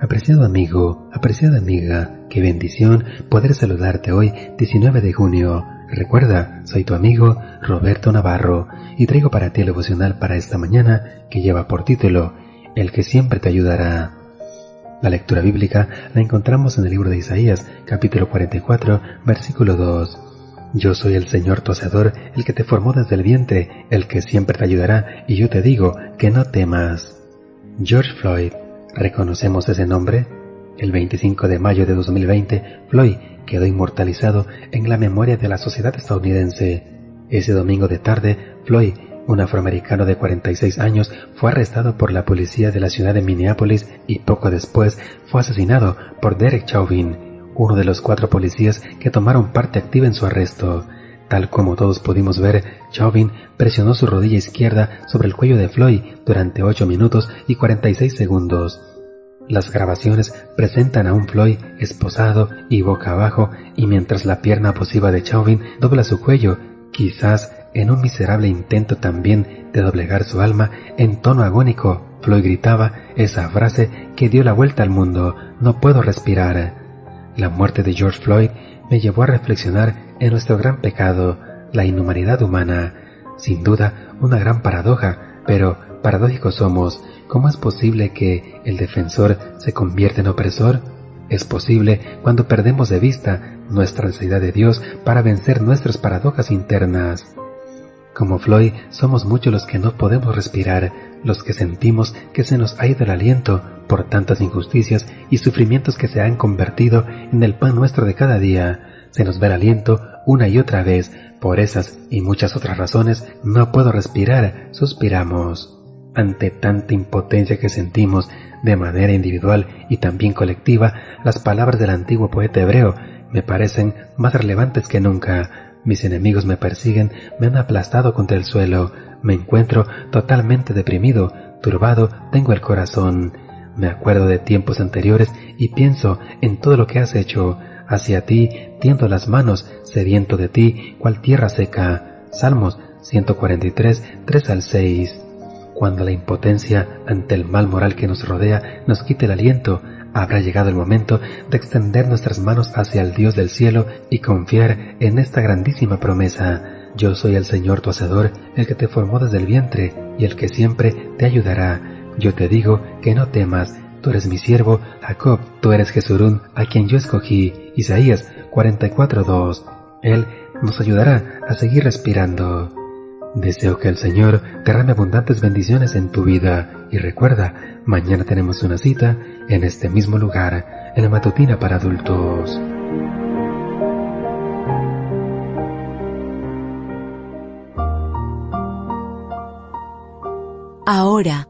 Apreciado amigo, apreciada amiga, qué bendición poder saludarte hoy 19 de junio. Recuerda, soy tu amigo Roberto Navarro y traigo para ti el devocional para esta mañana que lleva por título El que siempre te ayudará. La lectura bíblica la encontramos en el libro de Isaías, capítulo 44, versículo 2. Yo soy el Señor tu Hacedor, el que te formó desde el vientre, el que siempre te ayudará, y yo te digo que no temas. George Floyd ¿Reconocemos ese nombre? El 25 de mayo de 2020, Floyd quedó inmortalizado en la memoria de la sociedad estadounidense. Ese domingo de tarde, Floyd, un afroamericano de 46 años, fue arrestado por la policía de la ciudad de Minneapolis y poco después fue asesinado por Derek Chauvin, uno de los cuatro policías que tomaron parte activa en su arresto. Tal como todos pudimos ver, Chauvin presionó su rodilla izquierda sobre el cuello de Floyd durante 8 minutos y 46 segundos. Las grabaciones presentan a un Floyd esposado y boca abajo y mientras la pierna posiva de Chauvin dobla su cuello, quizás en un miserable intento también de doblegar su alma, en tono agónico, Floyd gritaba esa frase que dio la vuelta al mundo, no puedo respirar. La muerte de George Floyd me llevó a reflexionar en nuestro gran pecado, la inhumanidad humana. Sin duda, una gran paradoja, pero paradójicos somos. ¿Cómo es posible que el defensor se convierta en opresor? Es posible cuando perdemos de vista nuestra necesidad de Dios para vencer nuestras paradojas internas. Como Floyd, somos muchos los que no podemos respirar, los que sentimos que se nos ha ido el aliento por tantas injusticias y sufrimientos que se han convertido en el pan nuestro de cada día se nos ve el aliento una y otra vez. Por esas y muchas otras razones no puedo respirar, suspiramos. Ante tanta impotencia que sentimos de manera individual y también colectiva, las palabras del antiguo poeta hebreo me parecen más relevantes que nunca. Mis enemigos me persiguen, me han aplastado contra el suelo, me encuentro totalmente deprimido, turbado, tengo el corazón. Me acuerdo de tiempos anteriores y pienso en todo lo que has hecho, Hacia ti tiendo las manos, sediento de ti, cual tierra seca. Salmos 143, 3 al 6. Cuando la impotencia ante el mal moral que nos rodea nos quite el aliento, habrá llegado el momento de extender nuestras manos hacia el Dios del cielo y confiar en esta grandísima promesa. Yo soy el Señor tu Hacedor, el que te formó desde el vientre y el que siempre te ayudará. Yo te digo que no temas, Tú eres mi siervo, Jacob, tú eres Jesurún, a quien yo escogí. Isaías 44.2. Él nos ayudará a seguir respirando. Deseo que el Señor derrame abundantes bendiciones en tu vida y recuerda, mañana tenemos una cita en este mismo lugar, en la matutina para adultos. Ahora,